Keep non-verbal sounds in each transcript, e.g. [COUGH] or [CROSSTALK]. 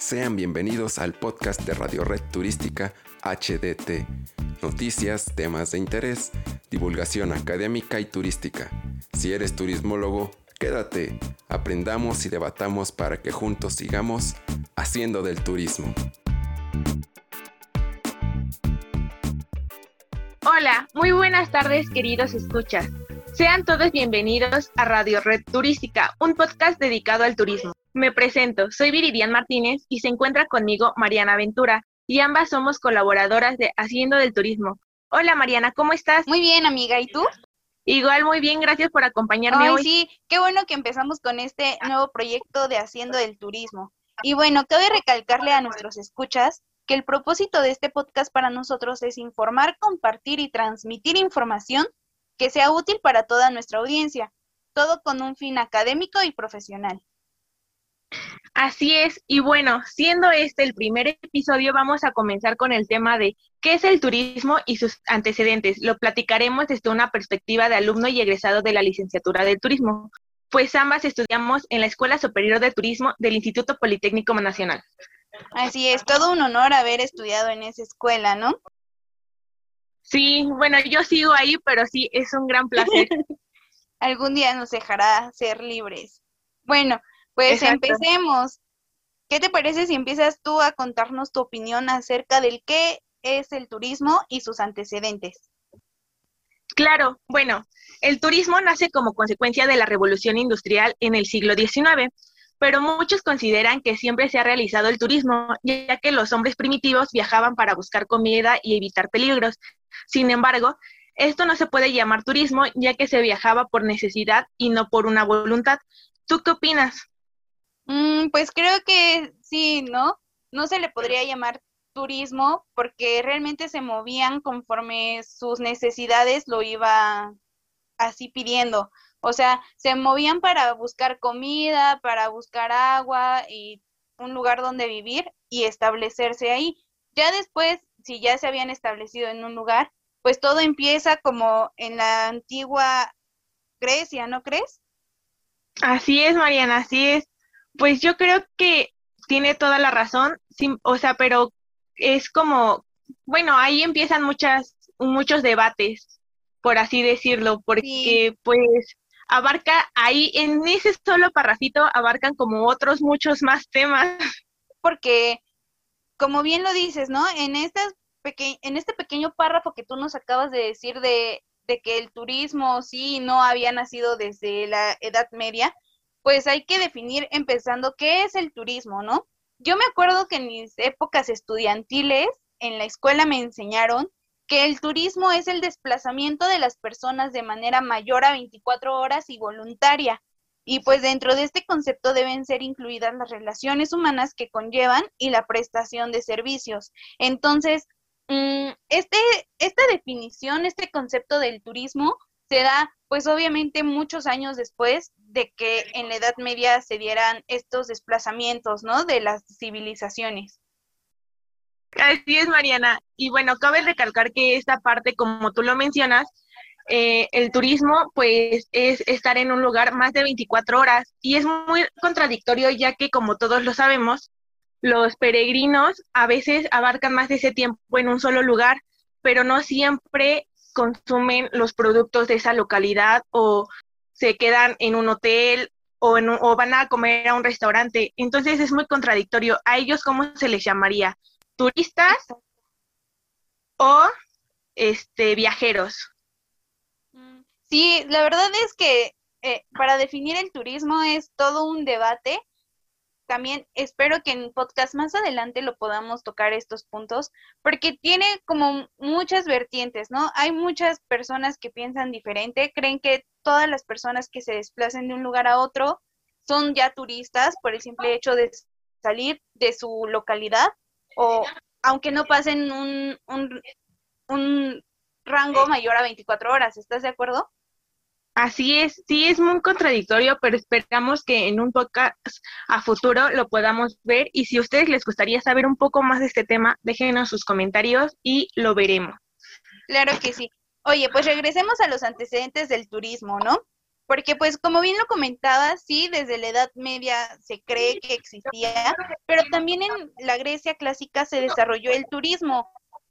Sean bienvenidos al podcast de Radio Red Turística HDT. Noticias, temas de interés, divulgación académica y turística. Si eres turismólogo, quédate, aprendamos y debatamos para que juntos sigamos haciendo del turismo. Hola, muy buenas tardes queridos escuchas. Sean todos bienvenidos a Radio Red Turística, un podcast dedicado al turismo. Me presento, soy Viridian Martínez y se encuentra conmigo Mariana Ventura, y ambas somos colaboradoras de Haciendo del Turismo. Hola Mariana, ¿cómo estás? Muy bien, amiga, ¿y tú? Igual, muy bien, gracias por acompañarme Ay, hoy. sí, qué bueno que empezamos con este nuevo proyecto de Haciendo del Turismo. Y bueno, cabe recalcarle a nuestros escuchas que el propósito de este podcast para nosotros es informar, compartir y transmitir información que sea útil para toda nuestra audiencia, todo con un fin académico y profesional. Así es, y bueno, siendo este el primer episodio, vamos a comenzar con el tema de qué es el turismo y sus antecedentes. Lo platicaremos desde una perspectiva de alumno y egresado de la licenciatura de turismo, pues ambas estudiamos en la Escuela Superior de Turismo del Instituto Politécnico Nacional. Así es, todo un honor haber estudiado en esa escuela, ¿no? Sí, bueno, yo sigo ahí, pero sí, es un gran placer. [LAUGHS] Algún día nos dejará ser libres. Bueno, pues Exacto. empecemos. ¿Qué te parece si empiezas tú a contarnos tu opinión acerca del qué es el turismo y sus antecedentes? Claro, bueno, el turismo nace como consecuencia de la revolución industrial en el siglo XIX, pero muchos consideran que siempre se ha realizado el turismo, ya que los hombres primitivos viajaban para buscar comida y evitar peligros. Sin embargo, esto no se puede llamar turismo, ya que se viajaba por necesidad y no por una voluntad. ¿Tú qué opinas? Mm, pues creo que sí, ¿no? No se le podría llamar turismo porque realmente se movían conforme sus necesidades lo iba así pidiendo. O sea, se movían para buscar comida, para buscar agua y un lugar donde vivir y establecerse ahí. Ya después, si ya se habían establecido en un lugar, pues todo empieza como en la antigua Grecia, ¿no crees? Así es, Mariana, así es. Pues yo creo que tiene toda la razón, sí, o sea, pero es como, bueno, ahí empiezan muchas, muchos debates, por así decirlo, porque pues abarca ahí, en ese solo parrafito, abarcan como otros muchos más temas. [LAUGHS] Porque, como bien lo dices, ¿no? En, estas peque- en este pequeño párrafo que tú nos acabas de decir de, de que el turismo sí no había nacido desde la Edad Media, pues hay que definir empezando qué es el turismo, ¿no? Yo me acuerdo que en mis épocas estudiantiles en la escuela me enseñaron que el turismo es el desplazamiento de las personas de manera mayor a 24 horas y voluntaria. Y pues dentro de este concepto deben ser incluidas las relaciones humanas que conllevan y la prestación de servicios. Entonces, mm, este, esta definición, este concepto del turismo se da pues obviamente muchos años después de que en la Edad Media se dieran estos desplazamientos, ¿no? De las civilizaciones. Así es, Mariana. Y bueno, cabe recalcar que esta parte, como tú lo mencionas, eh, el turismo pues es estar en un lugar más de 24 horas y es muy contradictorio ya que como todos lo sabemos, los peregrinos a veces abarcan más de ese tiempo en un solo lugar, pero no siempre consumen los productos de esa localidad o se quedan en un hotel o, en o van a comer a un restaurante. Entonces es muy contradictorio. ¿A ellos cómo se les llamaría? ¿Turistas o este, viajeros? Mm, Sí, la verdad es que eh, para definir el turismo es todo un debate. También espero que en podcast más adelante lo podamos tocar estos puntos, porque tiene como muchas vertientes, ¿no? Hay muchas personas que piensan diferente, creen que todas las personas que se desplacen de un lugar a otro son ya turistas por el simple hecho de salir de su localidad o aunque no pasen un, un, un rango mayor a 24 horas, ¿estás de acuerdo? Así es, sí es muy contradictorio, pero esperamos que en un podcast a futuro lo podamos ver y si a ustedes les gustaría saber un poco más de este tema, déjenos sus comentarios y lo veremos. Claro que sí. Oye, pues regresemos a los antecedentes del turismo, ¿no? porque pues como bien lo comentaba, sí, desde la Edad Media se cree que existía, pero también en la Grecia clásica se desarrolló el turismo,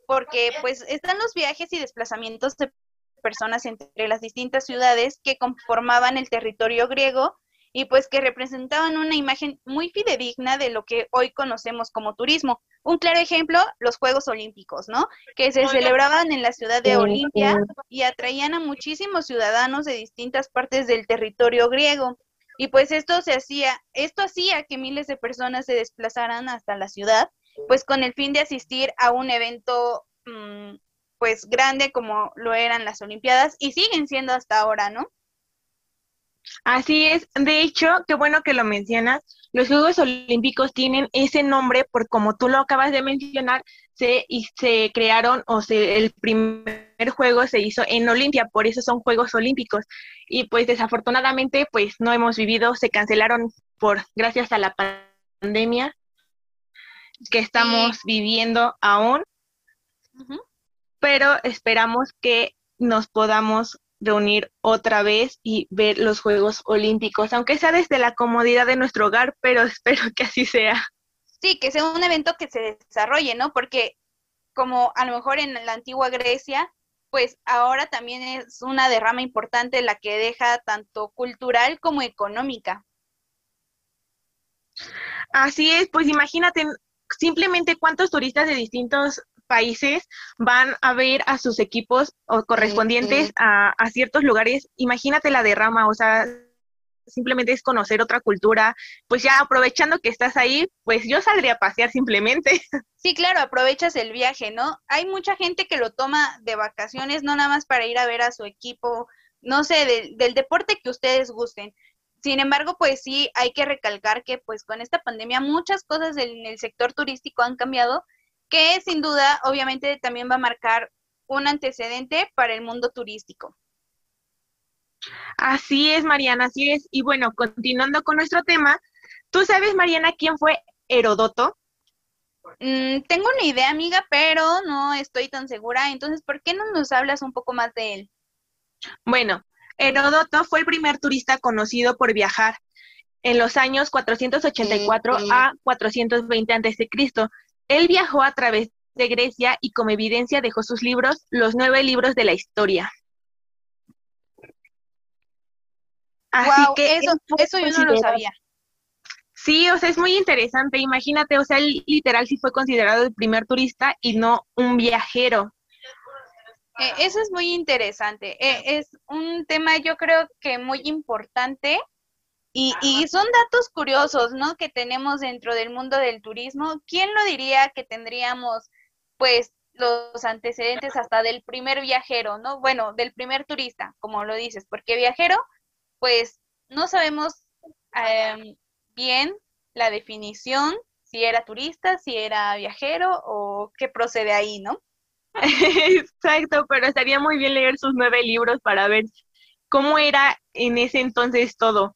porque pues están los viajes y desplazamientos de personas entre las distintas ciudades que conformaban el territorio griego y pues que representaban una imagen muy fidedigna de lo que hoy conocemos como turismo. Un claro ejemplo, los Juegos Olímpicos, ¿no? Que se celebraban en la ciudad de Olimpia y atraían a muchísimos ciudadanos de distintas partes del territorio griego. Y pues esto se hacía, esto hacía que miles de personas se desplazaran hasta la ciudad, pues con el fin de asistir a un evento mm, pues grande como lo eran las Olimpiadas y siguen siendo hasta ahora, ¿no? Así es, de hecho, qué bueno que lo mencionas. Los Juegos Olímpicos tienen ese nombre por como tú lo acabas de mencionar, se, y se crearon o se, el primer juego se hizo en Olimpia, por eso son Juegos Olímpicos. Y pues desafortunadamente pues no hemos vivido, se cancelaron por gracias a la pandemia que estamos viviendo aún. Pero esperamos que nos podamos reunir otra vez y ver los Juegos Olímpicos, aunque sea desde la comodidad de nuestro hogar, pero [LAUGHS] espero que así sea. Sí, que sea un evento que se desarrolle, ¿no? Porque como a lo mejor en la antigua Grecia, pues ahora también es una derrama importante la que deja tanto cultural como económica. Así es, pues imagínate simplemente cuántos turistas de distintos países van a ver a sus equipos o correspondientes a, ciertos lugares. Imagínate la derrama, o sea, simplemente es conocer otra cultura. Pues ya aprovechando que estás ahí, pues yo saldría a pasear simplemente. [LAUGHS] Sí, claro, aprovechas el viaje, ¿no? Hay mucha gente que lo toma de vacaciones, no nada más para ir a ver a su equipo, no sé, del deporte que ustedes gusten. Sin embargo, pues sí, hay que recalcar que pues con esta pandemia muchas cosas en el sector turístico han cambiado que sin duda obviamente también va a marcar un antecedente para el mundo turístico. Así es, Mariana, así es. Y bueno, continuando con nuestro tema, ¿tú sabes, Mariana, quién fue Herodoto? Mm, tengo una idea, amiga, pero no estoy tan segura. Entonces, ¿por qué no nos hablas un poco más de él? Bueno, Herodoto fue el primer turista conocido por viajar en los años 484 a 420 a.C. Él viajó a través de Grecia y como evidencia dejó sus libros, los nueve libros de la historia. Así que eso, eso yo no lo sabía. Sí, o sea, es muy interesante. Imagínate, o sea, él literal sí fue considerado el primer turista y no un viajero. Eh, eso es muy interesante. Eh, es un tema, yo creo que muy importante y, y, son datos curiosos, ¿no? Que tenemos dentro del mundo del turismo. ¿Quién lo diría que tendríamos, pues, los antecedentes hasta del primer viajero, ¿no? Bueno, del primer turista, como lo dices, porque viajero, pues, no sabemos em, bien la definición, si era turista, si era viajero o qué procede ahí, ¿no? [LAUGHS] Exacto, pero estaría muy bien leer sus nueve libros para ver cómo era en ese entonces todo.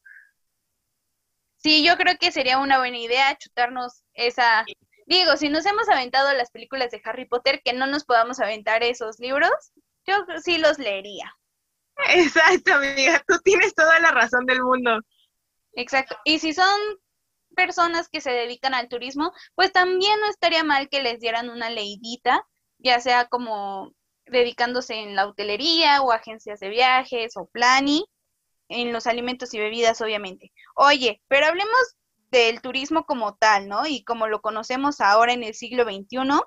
Sí, yo creo que sería una buena idea chutarnos esa... Digo, si nos hemos aventado las películas de Harry Potter, que no nos podamos aventar esos libros, yo sí los leería. Exacto, amiga, tú tienes toda la razón del mundo. Exacto. Y si son personas que se dedican al turismo, pues también no estaría mal que les dieran una leidita, ya sea como dedicándose en la hotelería o agencias de viajes o planning, en los alimentos y bebidas, obviamente. Oye, pero hablemos del turismo como tal, ¿no? Y como lo conocemos ahora en el siglo XXI,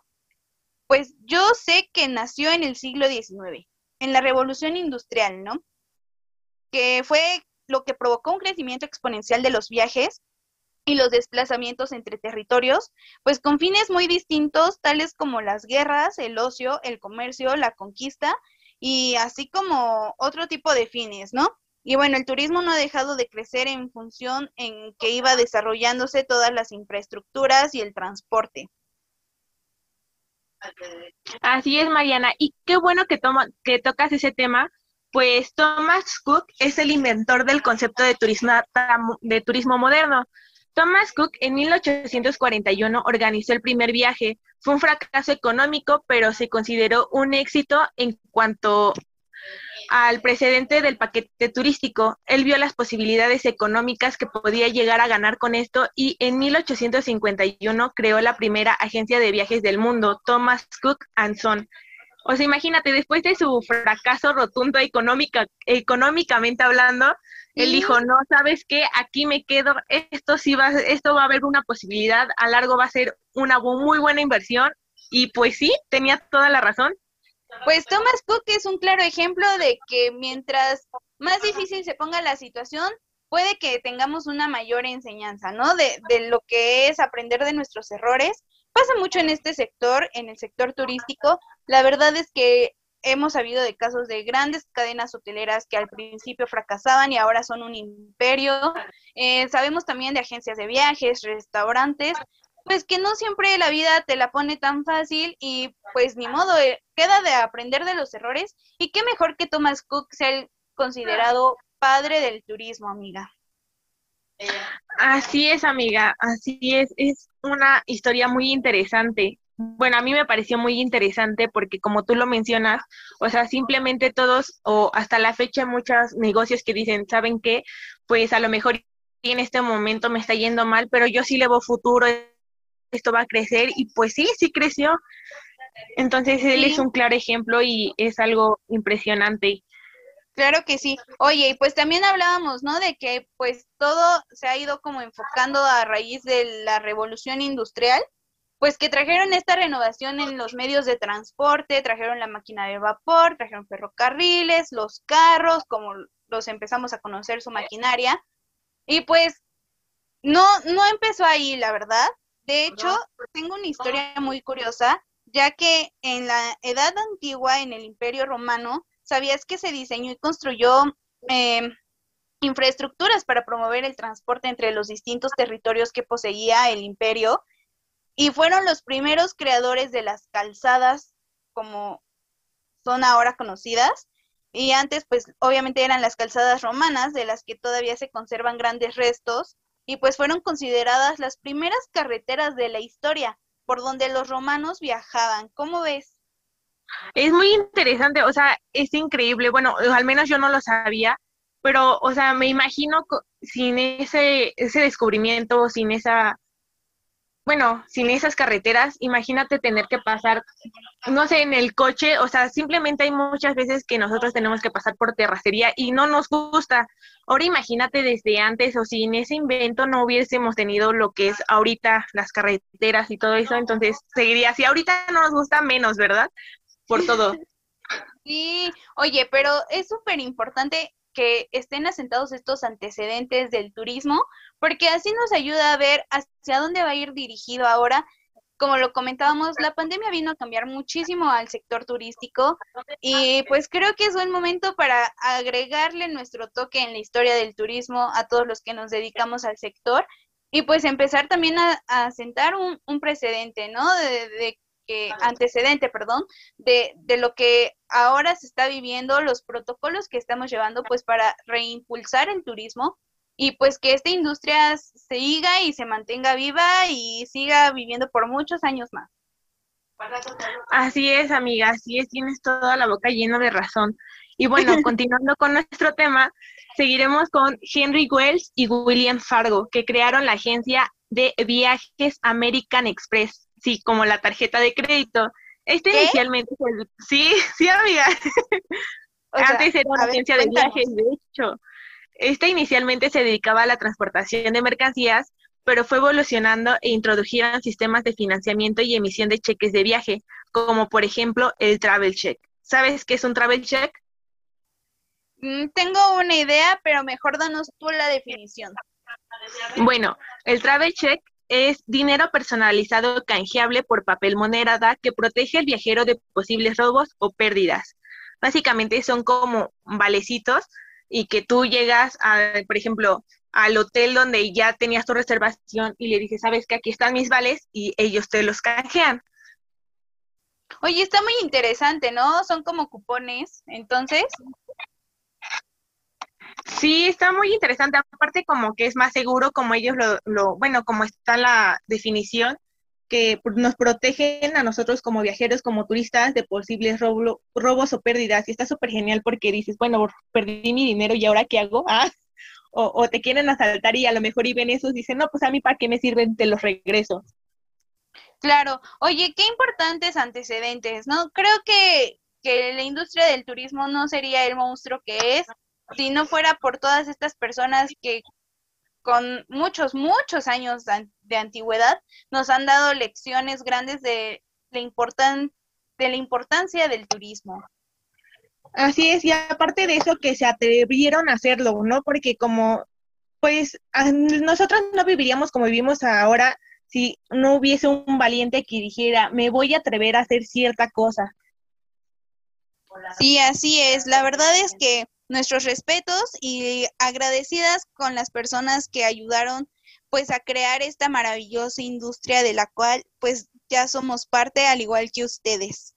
pues yo sé que nació en el siglo XIX, en la revolución industrial, ¿no? Que fue lo que provocó un crecimiento exponencial de los viajes y los desplazamientos entre territorios, pues con fines muy distintos, tales como las guerras, el ocio, el comercio, la conquista, y así como otro tipo de fines, ¿no? Y bueno, el turismo no ha dejado de crecer en función en que iba desarrollándose todas las infraestructuras y el transporte. Así es, Mariana. Y qué bueno que, toma, que tocas ese tema, pues Thomas Cook es el inventor del concepto de turismo, de turismo moderno. Thomas Cook en 1841 organizó el primer viaje. Fue un fracaso económico, pero se consideró un éxito en cuanto al precedente del paquete turístico. Él vio las posibilidades económicas que podía llegar a ganar con esto y en 1851 creó la primera agencia de viajes del mundo, Thomas Cook and Son. O sea, imagínate, después de su fracaso rotundo económica, económicamente hablando, él dijo, no, ¿sabes qué? Aquí me quedo, esto sí va, esto va a haber una posibilidad, a largo va a ser una muy buena inversión. Y pues sí, tenía toda la razón. Pues Thomas Cook es un claro ejemplo de que mientras más difícil se ponga la situación, puede que tengamos una mayor enseñanza, ¿no? De, de lo que es aprender de nuestros errores Pasa mucho en este sector, en el sector turístico. La verdad es que hemos sabido de casos de grandes cadenas hoteleras que al principio fracasaban y ahora son un imperio. Eh, sabemos también de agencias de viajes, restaurantes, pues que no siempre la vida te la pone tan fácil y pues ni modo, eh, queda de aprender de los errores y qué mejor que Thomas Cook sea el considerado padre del turismo, amiga. Así es, amiga, así es. Es una historia muy interesante. Bueno, a mí me pareció muy interesante porque como tú lo mencionas, o sea, simplemente todos o hasta la fecha muchos negocios que dicen, ¿saben qué? Pues a lo mejor en este momento me está yendo mal, pero yo sí le veo futuro, esto va a crecer y pues sí, sí creció. Entonces él es un claro ejemplo y es algo impresionante. Claro que sí. Oye, y pues también hablábamos, ¿no? De que pues todo se ha ido como enfocando a raíz de la revolución industrial, pues que trajeron esta renovación en los medios de transporte, trajeron la máquina de vapor, trajeron ferrocarriles, los carros, como los empezamos a conocer su maquinaria. Y pues no, no empezó ahí, la verdad. De hecho, tengo una historia muy curiosa, ya que en la Edad Antigua, en el Imperio Romano, ¿Sabías que se diseñó y construyó em, infraestructuras para promover el transporte entre los distintos territorios que poseía el imperio? Y fueron los primeros creadores de las calzadas como son ahora conocidas. Y antes, pues obviamente eran las calzadas romanas, de las que todavía se conservan grandes restos, y pues fueron consideradas las primeras carreteras de la historia por donde los romanos viajaban. ¿Cómo ves? Es muy interesante, o sea, es increíble. Bueno, al menos yo no lo sabía, pero, o sea, me imagino sin ese, ese descubrimiento, sin esa, bueno, sin esas carreteras, imagínate tener que pasar, no sé, en el coche, o sea, simplemente hay muchas veces que nosotros tenemos que pasar por terracería y no nos gusta. Ahora imagínate desde antes o sin ese invento no hubiésemos tenido lo que es ahorita las carreteras y todo eso, entonces seguiría así. Ahorita no nos gusta menos, ¿verdad? por todo. [LAUGHS] Sí, oye, pero es súper importante que estén asentados estos antecedentes del turismo, porque así nos ayuda a ver hacia dónde va a ir dirigido ahora. Como lo comentábamos, la pandemia vino a cambiar muchísimo al sector turístico y pues creo que es buen momento para agregarle nuestro toque en la historia del turismo a todos los que nos dedicamos al sector y pues empezar también a, sentar un, precedente, ¿no? De, que, antecedente, perdón, de, de lo que ahora se está viviendo, los protocolos que estamos llevando, pues para reimpulsar el turismo y pues que esta industria siga y se mantenga viva y siga viviendo por muchos años más. Así es, amiga, así es, tienes toda la boca llena de razón. Y bueno, [LAUGHS] continuando con nuestro tema, seguiremos con Henry Wells y William Fargo, que crearon la agencia de viajes American Express sí, como la tarjeta de crédito. Este inicialmente, sí, [LAUGHS] sí, amiga. Antes era una agencia de viajes, de hecho. Este inicialmente se dedicaba a la transportación de mercancías, pero fue evolucionando e introdujeron sistemas de financiamiento y emisión de cheques de viaje, como por ejemplo el Travel Check. ¿Sabes qué es un Travel Check? Mm, tengo una idea, pero mejor danos tú la definición. Bueno, el Travel Check es dinero personalizado canjeable por papel moneda que protege al viajero de posibles robos o pérdidas. Básicamente son como valecitos y que tú llegas, a, por ejemplo, al hotel donde ya tenías tu reservación y le dices, sabes que aquí están mis vales y ellos te los canjean. Oye, está muy interesante, ¿no? Son como cupones, entonces. Sí, está muy interesante. Aparte, como que es más seguro, como ellos lo, bueno, como está la definición, que nos protegen a nosotros como viajeros, como turistas de posibles robos o pérdidas. Y está súper genial porque dices, bueno, perdí mi dinero y ahora qué hago? [LAUGHS] Ah, o, te quieren asaltar y a lo mejor y ven esos dicen, no, pues a mí para qué me sirven, te los regreso. Claro, oye, qué importantes antecedentes, ¿no? Creo que, que la industria del turismo no sería el monstruo que es si no fuera por todas estas personas que con muchos, muchos años de antigüedad, nos han dado lecciones grandes de la, importan de la importancia del turismo. Así es, y aparte de eso, que se atrevieron a hacerlo, ¿no? Porque como, pues, nosotros no viviríamos como vivimos ahora si no hubiese un valiente que dijera, me voy a atrever a hacer cierta cosa. Sí, así es. La verdad es que nuestros respetos y agradecidas con las personas que ayudaron pues a crear esta maravillosa industria de la cual pues ya somos parte al igual que ustedes.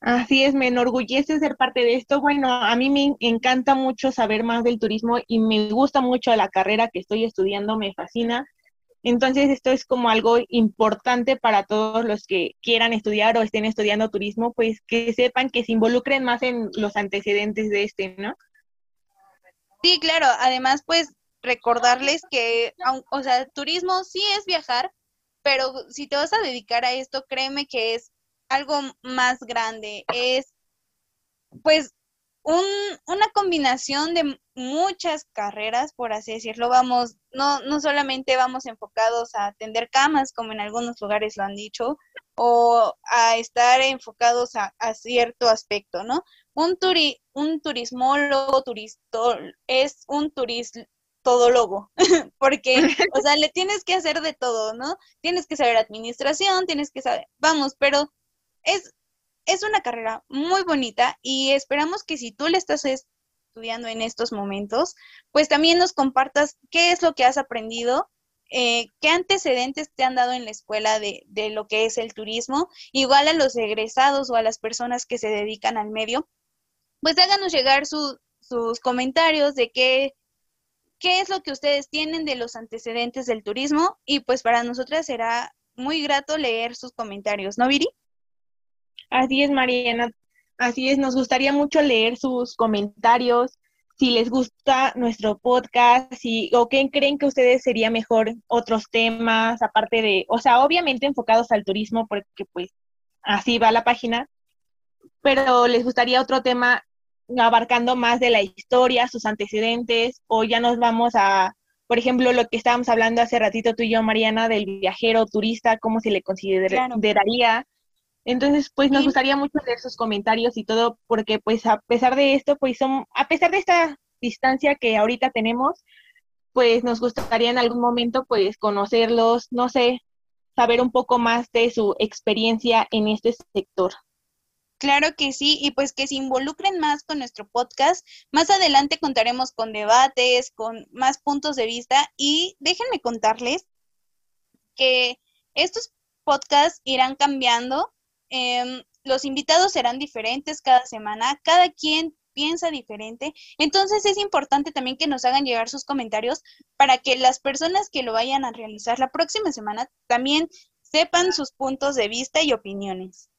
Así es, me enorgullece ser parte de esto. Bueno, a mí me encanta mucho saber más del turismo y me gusta mucho la carrera que estoy estudiando, me fascina. Entonces, esto es como algo importante para todos los que quieran estudiar o estén estudiando turismo, pues que sepan que se involucren más en los antecedentes de este, ¿no? Sí, claro. Además, pues recordarles que, o sea, turismo sí es viajar, pero si te vas a dedicar a esto, créeme que es algo más grande. Es, pues, un, una combinación de muchas carreras, por así decirlo. Vamos, no, no solamente vamos enfocados a atender camas, como en algunos lugares lo han dicho, o a estar enfocados a, cierto aspecto, ¿no? Un, turi, un turismólogo turisto, es un todólogo, [LAUGHS] porque, o sea, le tienes que hacer de todo, ¿no? Tienes que saber administración, tienes que saber, vamos, pero es, es una carrera muy bonita y esperamos que si tú le estás estudiando en estos momentos, pues también nos compartas qué es lo que has aprendido, eh, qué antecedentes te han dado en la escuela de, de lo que es el turismo, igual a los egresados o a las personas que se dedican al medio, pues háganos llegar sus comentarios de qué, qué es lo que ustedes tienen de los antecedentes del turismo y pues para nosotras será muy grato leer sus comentarios, ¿no, Viri? Así es, Mariana. Así es, nos gustaría mucho leer sus comentarios, si les gusta nuestro podcast, si, o qué creen que ustedes sería mejor otros temas, aparte de, o sea, obviamente enfocados al turismo, porque pues así va la página, pero les gustaría otro tema abarcando más de la historia, sus antecedentes, o ya nos vamos a, por ejemplo, lo que estábamos hablando hace ratito tú y yo, Mariana, del viajero turista, cómo se le consideraría. Entonces, pues nos gustaría mucho leer sus comentarios y todo, porque pues a pesar de esto, pues son, a pesar de esta distancia que ahorita tenemos, pues nos gustaría en algún momento pues conocerlos, no sé, saber un poco más de su experiencia en este sector. Claro que sí, y pues que se involucren más con nuestro podcast. Más adelante contaremos con debates, con más puntos de vista y déjenme contarles que estos podcasts irán cambiando Em, los invitados serán diferentes cada semana, cada quien piensa diferente. Entonces es importante también que nos hagan llegar sus comentarios para que las personas que lo vayan a realizar la próxima semana también sepan sus puntos de vista y opiniones.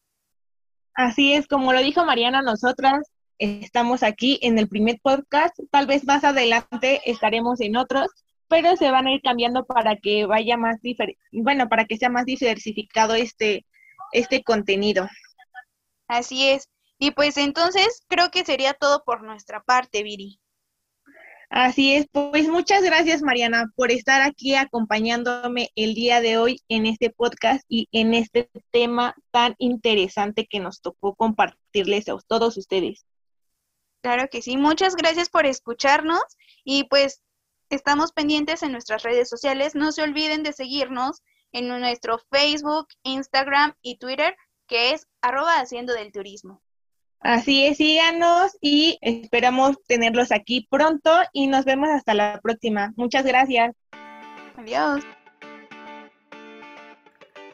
Así es, como lo dijo Mariana, nosotras estamos aquí en el primer podcast, tal vez más adelante estaremos en otros, pero se van a ir cambiando para que vaya más bueno, para que sea más diversificado este este contenido. Así es. Y pues entonces creo que sería todo por nuestra parte, Viri. Así es, pues muchas gracias Mariana por estar aquí acompañándome el día de hoy en este podcast y en este tema tan interesante que nos tocó compartirles a todos ustedes. Claro que sí, muchas gracias por escucharnos y pues estamos pendientes en nuestras redes sociales. No se olviden de seguirnos en nuestro Facebook, Instagram y Twitter, que es arroba haciendo del turismo. Así es, síganos y esperamos tenerlos aquí pronto y nos vemos hasta la próxima. Muchas gracias. Adiós.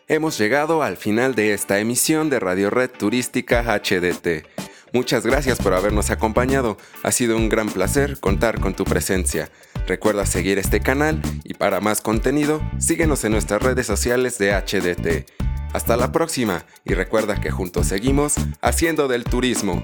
Hemos llegado al final de esta emisión de Radio Red Turística HDT. Muchas gracias por habernos acompañado. Ha sido un gran placer contar con tu presencia. Recuerda seguir este canal y para más contenido, síguenos en nuestras redes sociales de HDT. Hasta la próxima y recuerda que juntos seguimos haciendo del turismo.